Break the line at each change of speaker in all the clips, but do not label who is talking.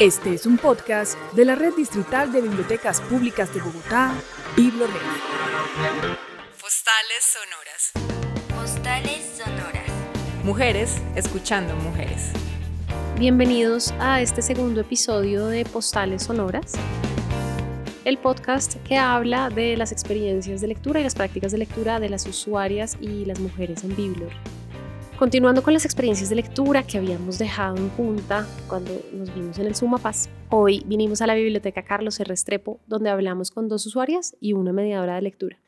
Este es un podcast de la Red Distrital de Bibliotecas Públicas de Bogotá, BibloRed.
Postales sonoras.
Postales sonoras.
Mujeres escuchando mujeres.
Bienvenidos a este segundo episodio de Postales Sonoras, el podcast que habla de las experiencias de lectura y las prácticas de lectura de las usuarias y las mujeres en Biblor. Continuando con las experiencias de lectura que habíamos dejado en punta cuando nos vimos en el Suma Paz, hoy vinimos a la biblioteca Carlos R. Restrepo, donde hablamos con dos usuarias y una mediadora de lectura.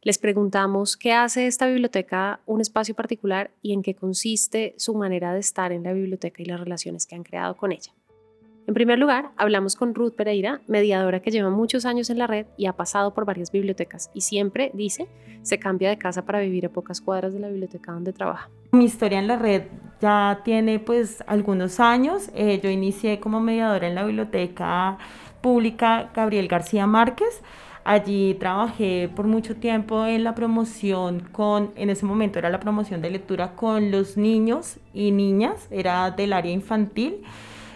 Les preguntamos qué hace esta biblioteca un espacio particular y en qué consiste su manera de estar en la biblioteca y las relaciones que han creado con ella. En primer lugar, hablamos con Ruth Pereira, mediadora que lleva muchos años en la red y ha pasado por varias bibliotecas y siempre, dice, se cambia de casa para vivir a pocas cuadras de la biblioteca donde trabaja.
Mi historia en la red ya tiene pues algunos años. Eh, yo inicié como mediadora en la biblioteca pública Gabriel García Márquez. Allí trabajé por mucho tiempo en la promoción con, en ese momento era la promoción de lectura con los niños y niñas, era del área infantil.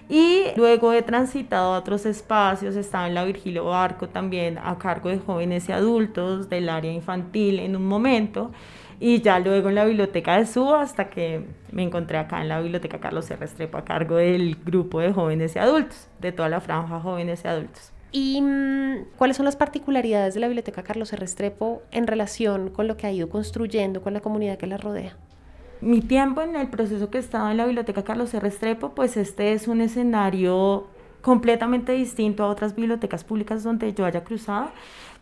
Y luego he transitado a otros espacios, estaba en la Virgilio Barco también a cargo de jóvenes y adultos del área infantil en un momento y ya luego en la biblioteca de Suba hasta que me encontré acá en la biblioteca Carlos R. Restrepo a cargo del grupo de jóvenes y adultos, de toda la franja jóvenes y adultos.
¿Y mm, cuáles son las particularidades de la biblioteca Carlos R. Restrepo en relación con lo que ha ido construyendo con la comunidad que la rodea?
Mi tiempo en el proceso que estaba en la biblioteca Carlos R. Restrepo, pues este es un escenario completamente distinto a otras bibliotecas públicas donde yo haya cruzado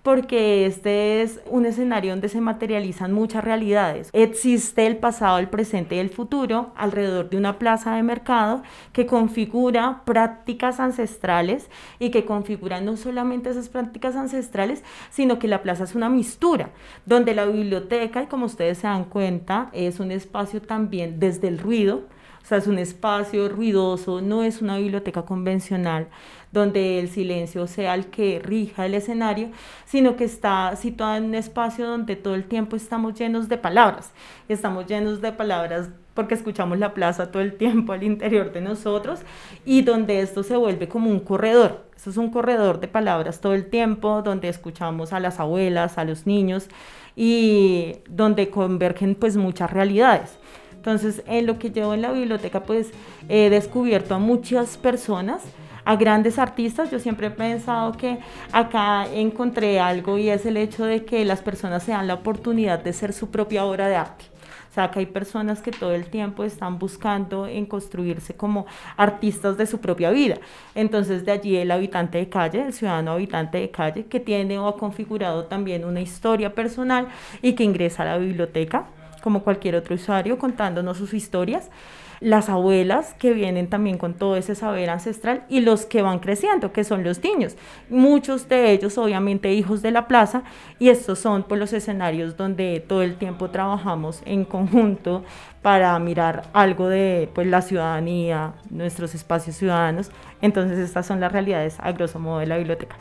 porque este es un escenario donde se materializan muchas realidades. Existe el pasado, el presente y el futuro alrededor de una plaza de mercado que configura prácticas ancestrales y que configura no solamente esas prácticas ancestrales, sino que la plaza es una mistura, donde la biblioteca, y como ustedes se dan cuenta, es un espacio también desde el ruido, sea, es un espacio ruidoso, no es una biblioteca convencional donde el silencio sea el que rija el escenario, sino que está situada en un espacio donde todo el tiempo estamos llenos de palabras. Estamos llenos de palabras porque escuchamos la plaza todo el tiempo al interior de nosotros y donde esto se vuelve como un corredor. Esto es un corredor de palabras todo el tiempo, donde escuchamos a las abuelas, a los niños y donde convergen pues muchas realidades. Entonces, en lo que llevo en la biblioteca, pues he descubierto a muchas personas, a grandes artistas. Yo siempre he pensado que acá encontré algo y es el hecho de que las personas se dan la oportunidad de ser su propia obra de arte. O sea, que hay personas que todo el tiempo están buscando en construirse como artistas de su propia vida. Entonces, de allí el habitante de calle, el ciudadano habitante de calle, que tiene o ha configurado también una historia personal y que ingresa a la biblioteca como cualquier otro usuario, contándonos sus historias, las abuelas que vienen también con todo ese saber ancestral y los que van creciendo, que son los niños. Muchos de ellos obviamente hijos de la plaza y estos son pues, los escenarios donde todo el tiempo trabajamos en conjunto para mirar algo de pues, la ciudadanía, nuestros espacios ciudadanos. Entonces estas son las realidades a grosso modo de la biblioteca.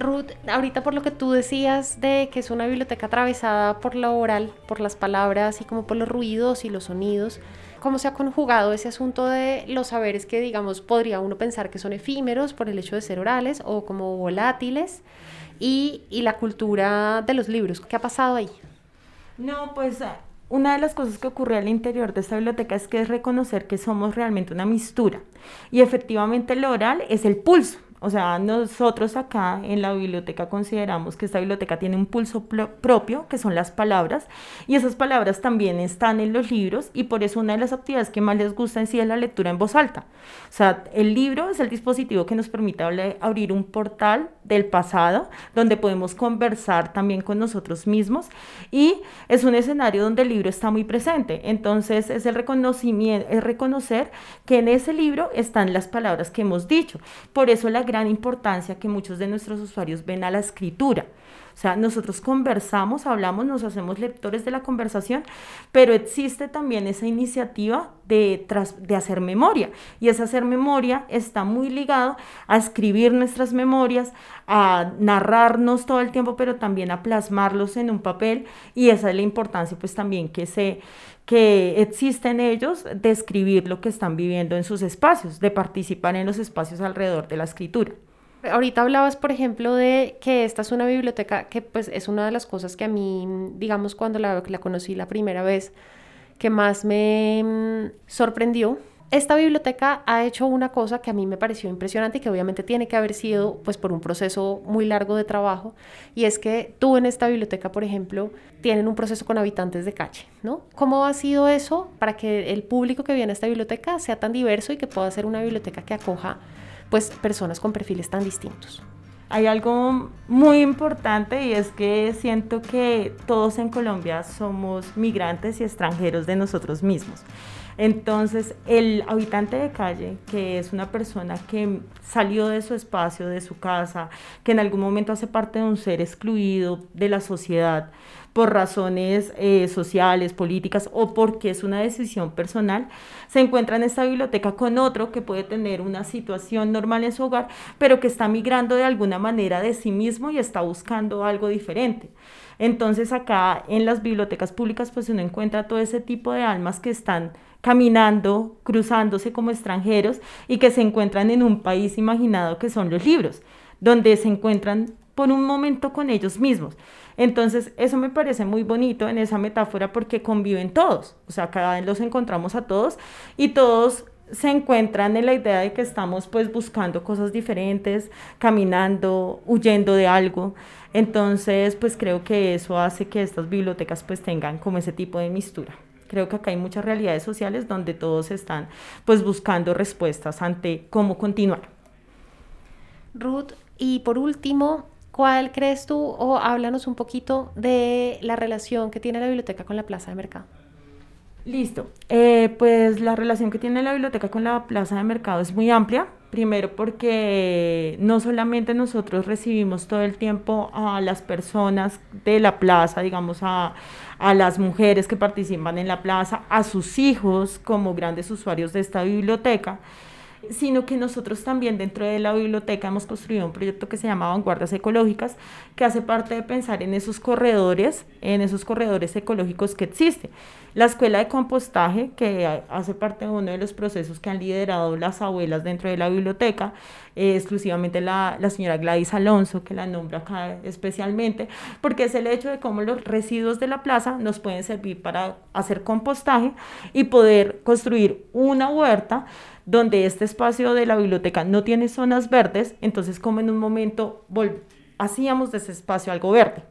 Ruth, ahorita por lo que tú decías de que es una biblioteca atravesada por lo oral, por las palabras y como por los ruidos y los sonidos, ¿cómo se ha conjugado ese asunto de los saberes que, digamos, podría uno pensar que son efímeros por el hecho de ser orales o como volátiles y, y la cultura de los libros? ¿Qué ha pasado ahí?
No, pues una de las cosas que ocurre al interior de esta biblioteca es que es reconocer que somos realmente una mistura y efectivamente lo oral es el pulso o sea, nosotros acá en la biblioteca consideramos que esta biblioteca tiene un pulso propio, que son las palabras, y esas palabras también están en los libros, y por eso una de las actividades que más les gusta en sí es la lectura en voz alta. O sea, el libro es el dispositivo que nos permite abrir un portal del pasado, donde podemos conversar también con nosotros mismos, y es un escenario donde el libro está muy presente. Entonces, es el reconocimiento, es reconocer que en ese libro están las palabras que hemos dicho. Por eso la gran importancia que muchos de nuestros usuarios ven a la escritura. O sea, nosotros conversamos, hablamos, nos hacemos lectores de la conversación, pero existe también esa iniciativa de, de hacer memoria. Y ese hacer memoria está muy ligado a escribir nuestras memorias, a narrarnos todo el tiempo, pero también a plasmarlos en un papel. Y esa es la importancia, pues también que se que existe en ellos de escribir lo que están viviendo en sus espacios, de participar en los espacios alrededor de la escritura.
Ahorita hablabas, por ejemplo, de que esta es una biblioteca que pues es una de las cosas que a mí, digamos, cuando la, conocí la primera vez, que más me mm, sorprendió. Esta biblioteca ha hecho una cosa que a mí me pareció impresionante y que obviamente tiene que haber sido pues por un proceso muy largo de trabajo y es que tú en esta biblioteca, por ejemplo, tienen un proceso con habitantes de calle, ¿no? ¿Cómo ha sido eso para que el público que viene a esta biblioteca sea tan diverso y que pueda ser una biblioteca que acoja pues personas con perfiles tan distintos.
Hay algo muy importante y es que siento que todos en Colombia somos migrantes y extranjeros de nosotros mismos. Entonces, el habitante de calle, que es una persona que salió de su espacio, de su casa, que en algún momento hace parte de un ser excluido de la sociedad, por razones eh, sociales, políticas o porque es una decisión personal, se encuentra en esta biblioteca con otro que puede tener una situación normal en su hogar, pero que está migrando de alguna manera de sí mismo y está buscando algo diferente. Entonces acá en las bibliotecas públicas pues uno encuentra todo ese tipo de almas que están caminando, cruzándose como extranjeros y que se encuentran en un país imaginado que son los libros, donde se encuentran por un momento con ellos mismos. Entonces, eso me parece muy bonito en esa metáfora porque conviven todos, o sea, cada vez los encontramos a todos y todos se encuentran en la idea de que estamos pues buscando cosas diferentes, caminando, huyendo de algo. Entonces, pues creo que eso hace que estas bibliotecas pues tengan como ese tipo de mistura. Creo que acá hay muchas realidades sociales donde todos están pues buscando respuestas ante cómo continuar.
Ruth, y por último, ¿Cuál crees tú o háblanos un poquito de la relación que tiene la biblioteca con la plaza de mercado?
Listo. Eh, pues la relación que tiene la biblioteca con la plaza de mercado es muy amplia. Primero porque no solamente nosotros recibimos todo el tiempo a las personas de la plaza, digamos a, a las mujeres que participan en la plaza, a sus hijos como grandes usuarios de esta biblioteca, sino que nosotros también dentro de la biblioteca hemos construido un proyecto que se llama Vanguardias Ecológicas, que hace parte de pensar en esos corredores, en esos corredores ecológicos que existen. La escuela de compostaje, que hace parte de uno de los procesos que han liderado las abuelas dentro de la biblioteca, eh, exclusivamente la, la señora Gladys Alonso, que la nombra acá especialmente, porque es el hecho de cómo los residuos de la plaza nos pueden servir para hacer compostaje y poder construir una huerta donde este espacio de la biblioteca no tiene zonas verdes, entonces como en un momento hacíamos de ese espacio algo verde,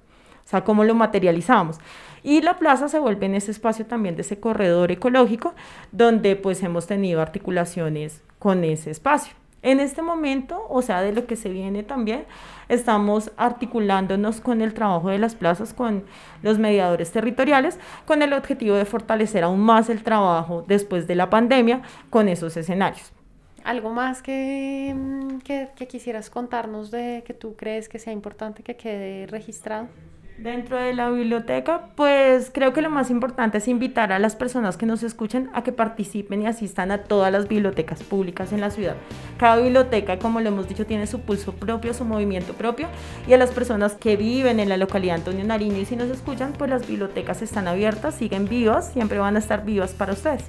o sea, cómo lo materializamos. Y la plaza se vuelve en ese espacio también de ese corredor ecológico, donde pues hemos tenido articulaciones con ese espacio. En este momento, o sea, de lo que se viene también, estamos articulándonos con el trabajo de las plazas, con los mediadores territoriales, con el objetivo de fortalecer aún más el trabajo después de la pandemia con esos escenarios.
¿Algo más que, que, que quisieras contarnos de que tú crees que sea importante que quede registrado?
Dentro de la biblioteca, pues creo que lo más importante es invitar a las personas que nos escuchen a que participen y asistan a todas las bibliotecas públicas en la ciudad. Cada biblioteca, como lo hemos dicho, tiene su pulso propio, su movimiento propio y a las personas que viven en la localidad Antonio Nariño y si nos escuchan, pues las bibliotecas están abiertas, siguen vivas, siempre van a estar vivas para ustedes.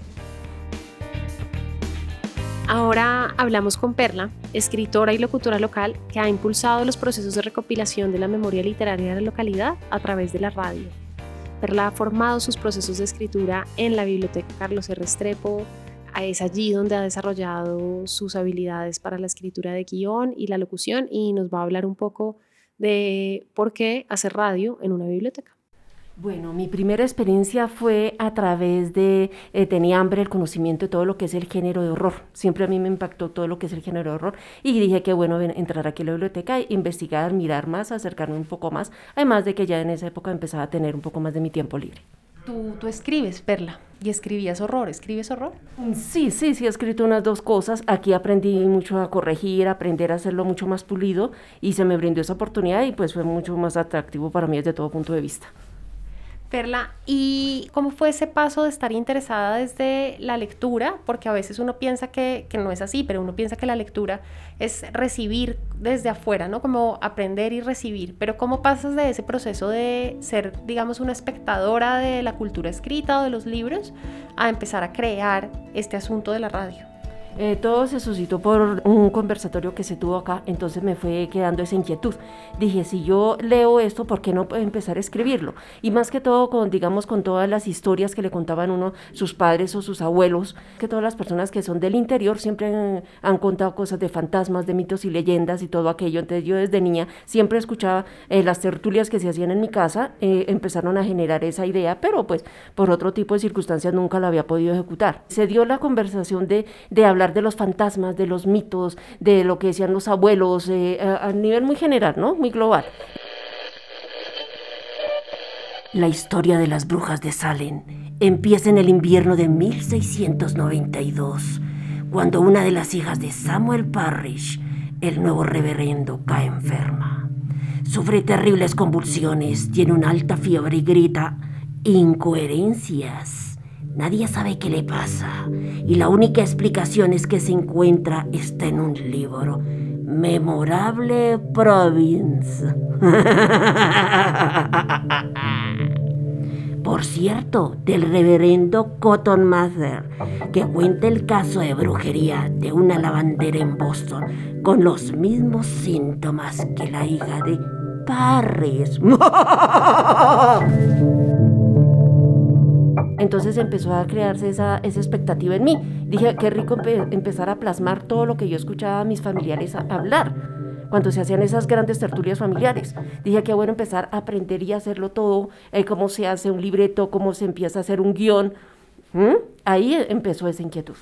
Ahora hablamos con Perla, escritora y locutora local que ha impulsado los procesos de recopilación de la memoria literaria de la localidad a través de la radio. Perla ha formado sus procesos de escritura en la Biblioteca Carlos R. Estrepo, es allí donde ha desarrollado sus habilidades para la escritura de guion y la locución y nos va a hablar un poco de por qué hacer radio en una biblioteca.
Bueno, mi primera experiencia fue a través de, eh, tenía hambre el conocimiento de todo lo que es el género de horror. Siempre a mí me impactó todo lo que es el género de horror y dije que bueno entrar aquí a la biblioteca, investigar, mirar más, acercarme un poco más, además de que ya en esa época empezaba a tener un poco más de mi tiempo libre.
Tú, tú escribes, Perla, y escribías horror. ¿Escribes horror?
Sí, sí, sí, he escrito unas dos cosas. Aquí aprendí mucho a corregir, aprender a hacerlo mucho más pulido y se me brindó esa oportunidad y pues fue mucho más atractivo para mí desde todo punto de vista.
Perla, ¿y cómo fue ese paso de estar interesada desde la lectura? Porque a veces uno piensa que, que, no es así, pero uno piensa que la lectura es recibir desde afuera, ¿no? Como aprender y recibir. Pero ¿cómo pasas de ese proceso de ser, digamos, una espectadora de la cultura escrita o de los libros a empezar a crear este asunto de la radio?
Eh, todo se suscitó por un conversatorio que se tuvo acá, entonces me fue quedando esa inquietud. Dije, si yo leo esto, ¿por qué no empezar a escribirlo? Y más que todo, con, digamos, con todas las historias que le contaban uno, sus padres o sus abuelos, que todas las personas que son del interior siempre han, han contado cosas de fantasmas, de mitos y leyendas y todo aquello. Entonces yo desde niña siempre escuchaba eh, las tertulias que se hacían en mi casa, eh, empezaron a generar esa idea, pero pues por otro tipo de circunstancias nunca la había podido ejecutar. Se dio la conversación de, de hablar de los fantasmas, de los mitos, de lo que decían los abuelos, eh, a, nivel muy general, ¿no? Muy global.
La historia de las brujas de Salem empieza en el invierno de 1692, cuando una de las hijas de Samuel Parrish, el nuevo reverendo, cae enferma. Sufre terribles convulsiones, tiene una alta fiebre y grita incoherencias. Nadie sabe qué le pasa y la única explicación es que se encuentra está en un libro, Memorable Province. Por cierto, del reverendo Cotton Mather, que cuenta el caso de brujería de una lavandera en Boston con los mismos síntomas que la hija de Parris.
Entonces empezó a crearse esa, esa expectativa en mí. Dije, qué rico empe empezar a plasmar todo lo que yo escuchaba a mis familiares hablar cuando se hacían esas grandes tertulias familiares. Dije que bueno empezar a aprender y hacerlo todo, eh, cómo se hace un libreto, cómo se empieza a hacer un guion. ¿Mm? Ahí empezó esa inquietud.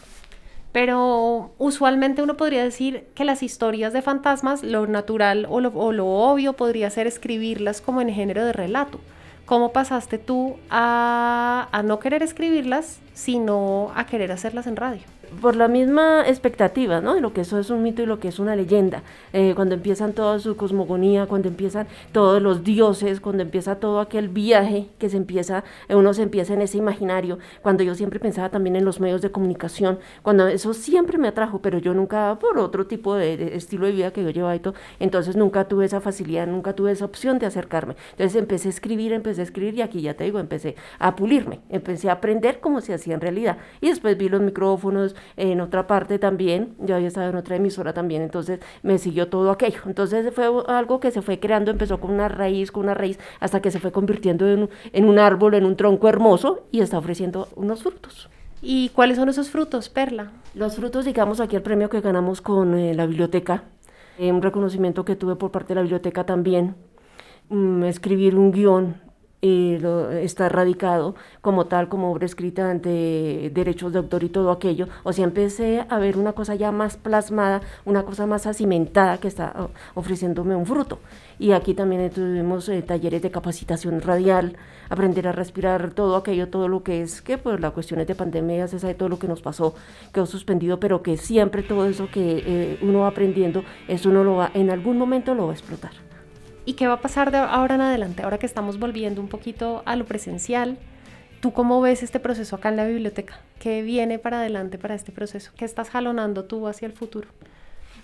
Pero usualmente uno podría decir que las historias de fantasmas, lo natural o lo obvio podría ser escribirlas como en género de relato. ¿Cómo pasaste tú a, a, no querer escribirlas, sino a querer hacerlas en radio?
Por la misma expectativa, ¿no? De lo que eso es un mito y lo que es una leyenda. Eh, cuando empiezan toda su cosmogonía, cuando empiezan todos los dioses, cuando empieza todo aquel viaje que se empieza, uno se empieza en ese imaginario. Cuando yo siempre pensaba también en los medios de comunicación, cuando eso siempre me atrajo, pero yo nunca, por otro tipo de, de estilo de vida que yo llevaba y todo, entonces nunca tuve esa facilidad, nunca tuve esa opción de acercarme. Entonces empecé a escribir, empecé a escribir y aquí ya te digo, empecé a pulirme, empecé a aprender cómo se hacía en realidad. Y después vi los micrófonos en otra parte también, yo había estado en otra emisora también, entonces me siguió todo aquello. Entonces fue algo que se fue creando, empezó con una raíz, con una raíz, hasta que se fue convirtiendo en, en un árbol, en un tronco hermoso y está ofreciendo unos frutos.
¿Y cuáles son esos frutos, Perla?
Los frutos, digamos, aquí el premio que ganamos con eh, la biblioteca, eh, un reconocimiento que tuve por parte de la biblioteca también, mm, escribir un guion y lo, está radicado como tal, como obra escrita ante derechos de autor y todo aquello. O sea, empecé a ver una cosa ya más plasmada, una cosa más acimentada que está ofreciéndome un fruto. Y aquí también tuvimos eh, talleres de capacitación radial, aprender a respirar todo aquello, todo lo que es, que pues las cuestiones de pandemia, se sabe todo lo que nos pasó, quedó suspendido, pero que siempre todo eso que eh, uno va aprendiendo, eso uno lo va, en algún momento lo va a explotar.
¿Y qué va a pasar de ahora en adelante? Ahora que estamos volviendo un poquito a lo presencial, ¿tú cómo ves este proceso acá en la biblioteca? ¿Qué viene para adelante para este proceso? ¿Qué estás jalonando tú hacia el futuro?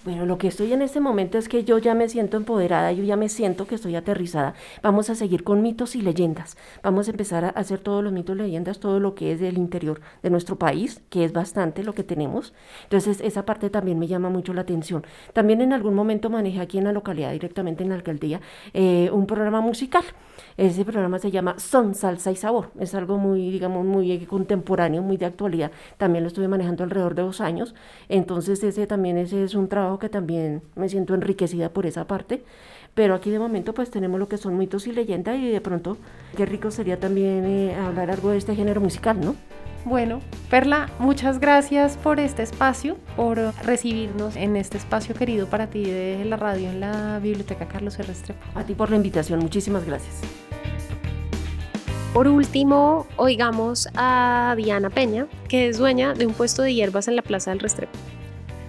Bueno, lo que estoy en este momento es que yo ya me siento empoderada, yo ya me siento que estoy aterrizada. Vamos a seguir con mitos y leyendas. Vamos a empezar a hacer todos los mitos y leyendas, todo lo que es del interior de nuestro país, que es bastante lo que tenemos. Entonces, esa parte también me llama mucho la atención. También en algún momento manejé aquí en la localidad, directamente en la alcaldía, eh, un programa musical. Ese programa se llama Son, Salsa y Sabor. Es algo muy, digamos, muy contemporáneo, muy de actualidad. También lo estuve manejando alrededor de dos años. Entonces, ese también ese es un trabajo que también me siento enriquecida por esa parte. Pero aquí de momento pues tenemos lo que son mitos y leyendas y de pronto qué rico sería también eh, hablar algo de este género musical, ¿no?
Bueno, Perla, muchas gracias por este espacio, por recibirnos en este espacio querido para ti de la radio en la Biblioteca Carlos R. Restrepo.
A ti por la invitación, muchísimas gracias.
Por último, oigamos a Diana Peña, que es dueña de un puesto de hierbas en la Plaza del Restrepo.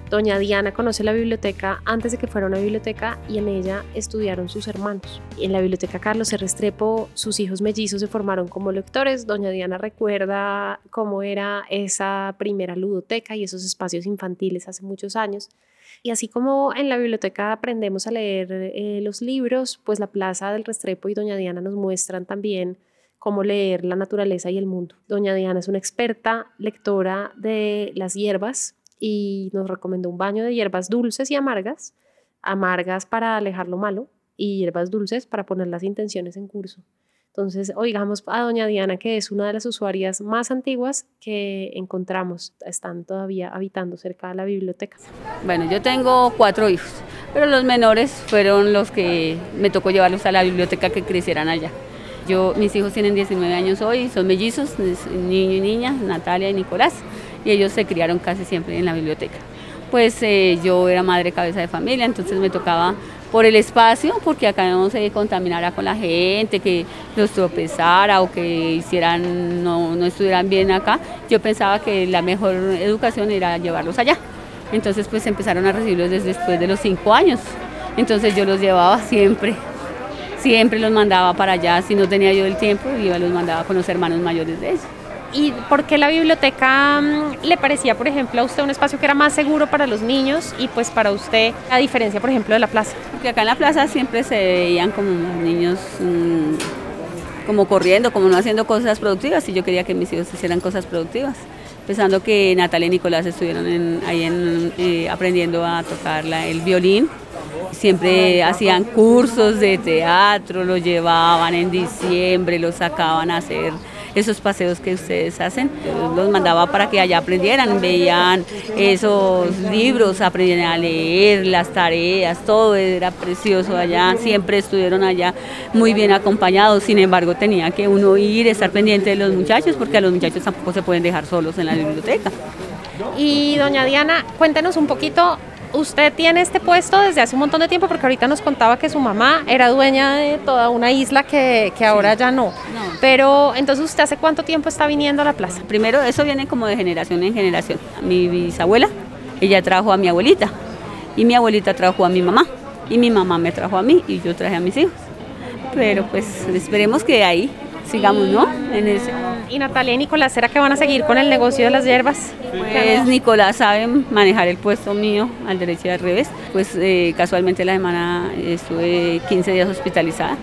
Doña Diana conoce la biblioteca antes de que fuera una biblioteca y en ella estudiaron sus hermanos. En la biblioteca Carlos R. Restrepo, sus hijos mellizos se formaron como lectores. Doña Diana recuerda cómo era esa primera ludoteca y esos espacios infantiles hace muchos años. Y así como en la biblioteca aprendemos a leer eh, los libros, pues la Plaza del Restrepo y Doña Diana nos muestran también cómo leer la naturaleza y el mundo. Doña Diana es una experta lectora de las hierbas y nos recomendó un baño de hierbas dulces y amargas, amargas para alejar lo malo y hierbas dulces para poner las intenciones en curso. Entonces, oigamos a doña Diana, que es una de las usuarias más antiguas que encontramos, están todavía habitando cerca de la biblioteca.
Bueno, yo tengo cuatro hijos, pero los menores fueron los que me tocó llevarlos a la biblioteca que crecieran allá. Yo, mis hijos tienen 19 años hoy, son mellizos, niño y niña, Natalia y Nicolás y ellos se criaron casi siempre en la biblioteca. Pues eh, yo era madre cabeza de familia, entonces me tocaba por el espacio, porque acá no se contaminara con la gente, que los tropezara o que hicieran, no, no estuvieran bien acá. Yo pensaba que la mejor educación era llevarlos allá. Entonces pues empezaron a recibirlos desde después de los cinco años. Entonces yo los llevaba siempre, siempre los mandaba para allá. Si no tenía yo el tiempo, iba los mandaba con los hermanos mayores de ellos.
¿Y por qué la biblioteca mm, le parecía, por ejemplo, a usted un espacio que era más seguro para los niños y pues para usted, a diferencia, por ejemplo, de la plaza?
Porque acá en la plaza siempre se veían como niños mm, como corriendo, como no haciendo cosas productivas y yo quería que mis hijos hicieran cosas productivas. Pensando que Natalia y Nicolás estuvieron ahí en, eh, aprendiendo a tocar el violín, siempre hacían cursos de teatro, lo llevaban en diciembre, lo sacaban a hacer esos paseos que ustedes hacen. Los mandaba para que allá aprendieran, veían esos libros, aprendían a leer, las tareas, todo era precioso allá, siempre estuvieron allá muy bien acompañados, sin embargo tenía que uno ir, estar pendiente de los muchachos, porque a los muchachos tampoco se pueden dejar solos en la biblioteca.
Y doña Diana, cuéntenos un poquito usted tiene este puesto desde hace un montón de tiempo porque ahorita nos contaba que su mamá era dueña de toda una isla que, que ahora ya no. Pero entonces usted hace cuánto tiempo está viniendo a la plaza?
Primero eso viene como de generación en generación. Mi bisabuela, ella trajo a mi abuelita y mi abuelita trajo a mi mamá y mi mamá me trajo a mí y yo traje a mis hijos. Pero pues esperemos que ahí sigamos, ¿no? En ese.
¿Y Natalia y Nicolás, será que van a seguir con el negocio de las hierbas?
Pues Nicolás sabe manejar el puesto mío al derecho y al revés. Pues eh, casualmente la semana estuve 15 días hospitalizada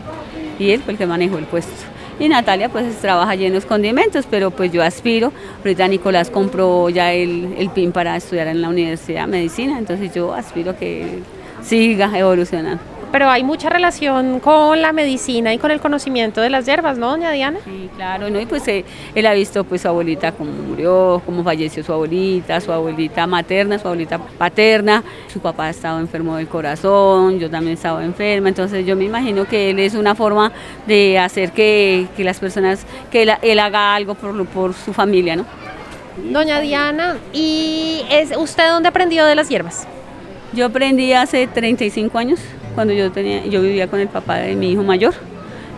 y él fue el que manejó el puesto. Y Natalia pues trabaja lleno de condimentos, pero pues yo aspiro. Ahorita Nicolás compró ya el, el PIN para estudiar en la Universidad de Medicina, entonces yo aspiro que siga evolucionando
pero hay mucha relación con la medicina y con el conocimiento de las hierbas, ¿no, doña Diana?
Sí, claro, ¿no? y pues eh, él ha visto pues su abuelita cómo murió, cómo falleció su abuelita, su abuelita materna, su abuelita paterna, su papá ha estado enfermo del corazón, yo también he estado enferma, entonces yo me imagino que él es una forma de hacer que, las personas, que él, haga algo por, por su familia, ¿no?
Doña Diana, ¿y es usted dónde aprendió de las hierbas?
Yo aprendí hace 35 años cuando yo, tenía, yo vivía con el papá de mi hijo mayor.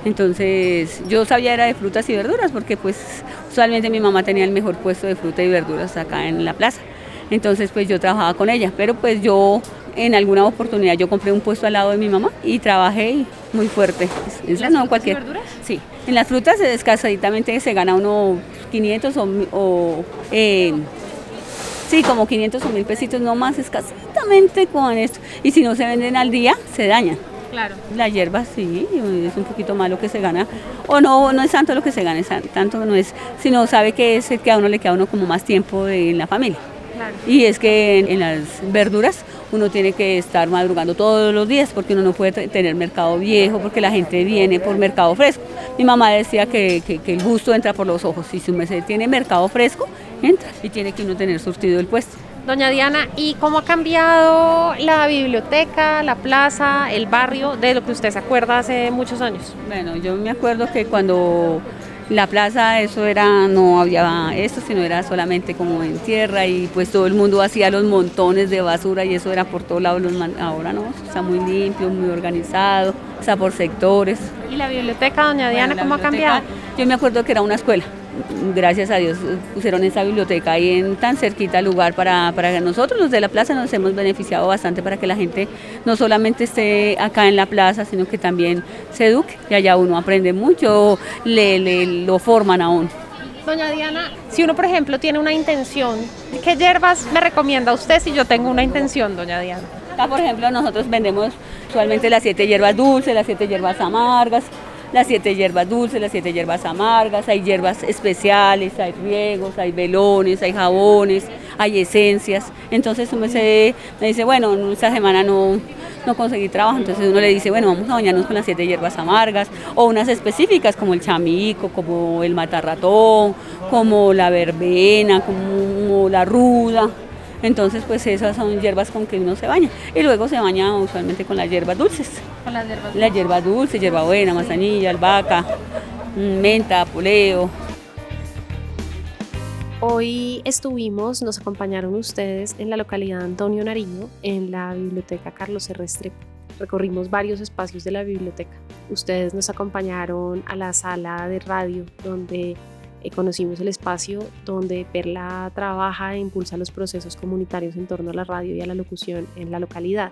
Entonces yo sabía era de frutas y verduras porque pues usualmente mi mamá tenía el mejor puesto de fruta y verduras acá en la plaza. Entonces pues yo trabajaba con ella, pero pues yo en alguna oportunidad yo compré un puesto al lado de mi mamá y trabajé muy fuerte.
¿En las no cualquier. verduras?
Sí. En las frutas escasaditamente se gana uno 500 o, eh, Sí, como 500 o 1000 pesitos, no más escasamente con esto. Y si no se venden al día, se dañan.
Claro.
La hierba sí, es un poquito más lo que se gana. O no, no es tanto lo que se gana, es tanto no es, sino sabe que es que a uno le queda uno como más tiempo en la familia. Y es que en, las verduras uno tiene que estar madrugando todos los días porque uno no puede tener mercado viejo, porque la gente viene por mercado fresco. Mi mamá decía que, el gusto entra por los ojos. Si su merced tiene mercado fresco, entra y tiene que uno tener surtido el puesto.
Doña Diana, ¿y cómo ha cambiado la biblioteca, la plaza, el barrio de lo que usted se acuerda hace muchos años?
Bueno, yo me acuerdo que cuando La plaza, eso era, no había esto, sino era solamente como en tierra y pues todo el mundo hacía los montones de basura y eso era por todos lados. Ahora no, está muy limpio, muy organizado, está por sectores.
¿Y la biblioteca, doña Diana, cómo ha cambiado?
Yo me acuerdo que era una escuela gracias a Dios pusieron esa biblioteca ahí en tan cerquita lugar para, para nosotros los de la plaza nos hemos beneficiado bastante para que la gente no solamente esté acá en la plaza, sino que también se eduque y allá uno aprende mucho, le, le lo forman aún.
Doña Diana, si uno por ejemplo tiene una intención, ¿qué hierbas me recomienda usted si yo tengo una intención, doña Diana?
Acá por ejemplo nosotros vendemos usualmente las siete hierbas dulces, las siete hierbas amargas, las siete hierbas dulces, las siete hierbas amargas, hay hierbas especiales, hay riegos, hay velones, hay jabones, hay esencias. Entonces uno se, me dice, bueno, esta semana no, no conseguí trabajo, entonces uno le dice, bueno, vamos a bañarnos con las siete hierbas amargas, o unas específicas como el chamico, como el matarratón, como la verbena, como la ruda. Entonces, pues esas son hierbas con que uno se baña. Y luego se baña usualmente con las hierbas dulces.
Con las hierbas
dulces. Las hierbas dulces, hierbabuena, manzanilla, albahaca, mm, menta, poleo.
Hoy estuvimos, nos acompañaron ustedes en la localidad de Antonio Nariño, en la biblioteca Carlos R. Recorrimos varios espacios de la biblioteca. Ustedes nos acompañaron a la sala de radio donde eh, conocimos el espacio donde Perla trabaja e impulsa los procesos comunitarios en torno a la radio y a la locución en la localidad.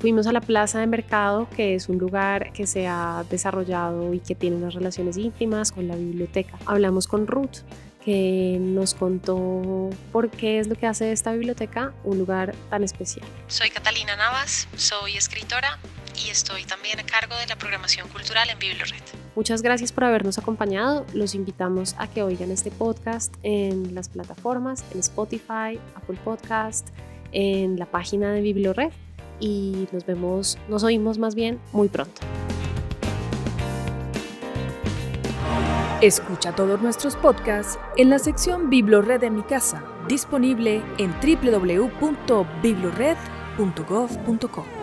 Fuimos a la plaza de mercado, que es un lugar que se ha desarrollado y que tiene unas relaciones íntimas con la biblioteca. Hablamos con Ruth, que nos contó por qué es lo que hace esta biblioteca un lugar tan especial.
Soy Catalina Navas, soy escritora y estoy también a cargo de la programación cultural en Biblored.
Muchas gracias por habernos acompañado. Los invitamos a que oigan este podcast en las plataformas, en Spotify, Apple Podcast, en la página de Biblored y nos vemos, nos oímos más bien muy pronto.
Escucha todos nuestros podcasts en la sección Biblored de mi casa, disponible en www.biblored.gov.co.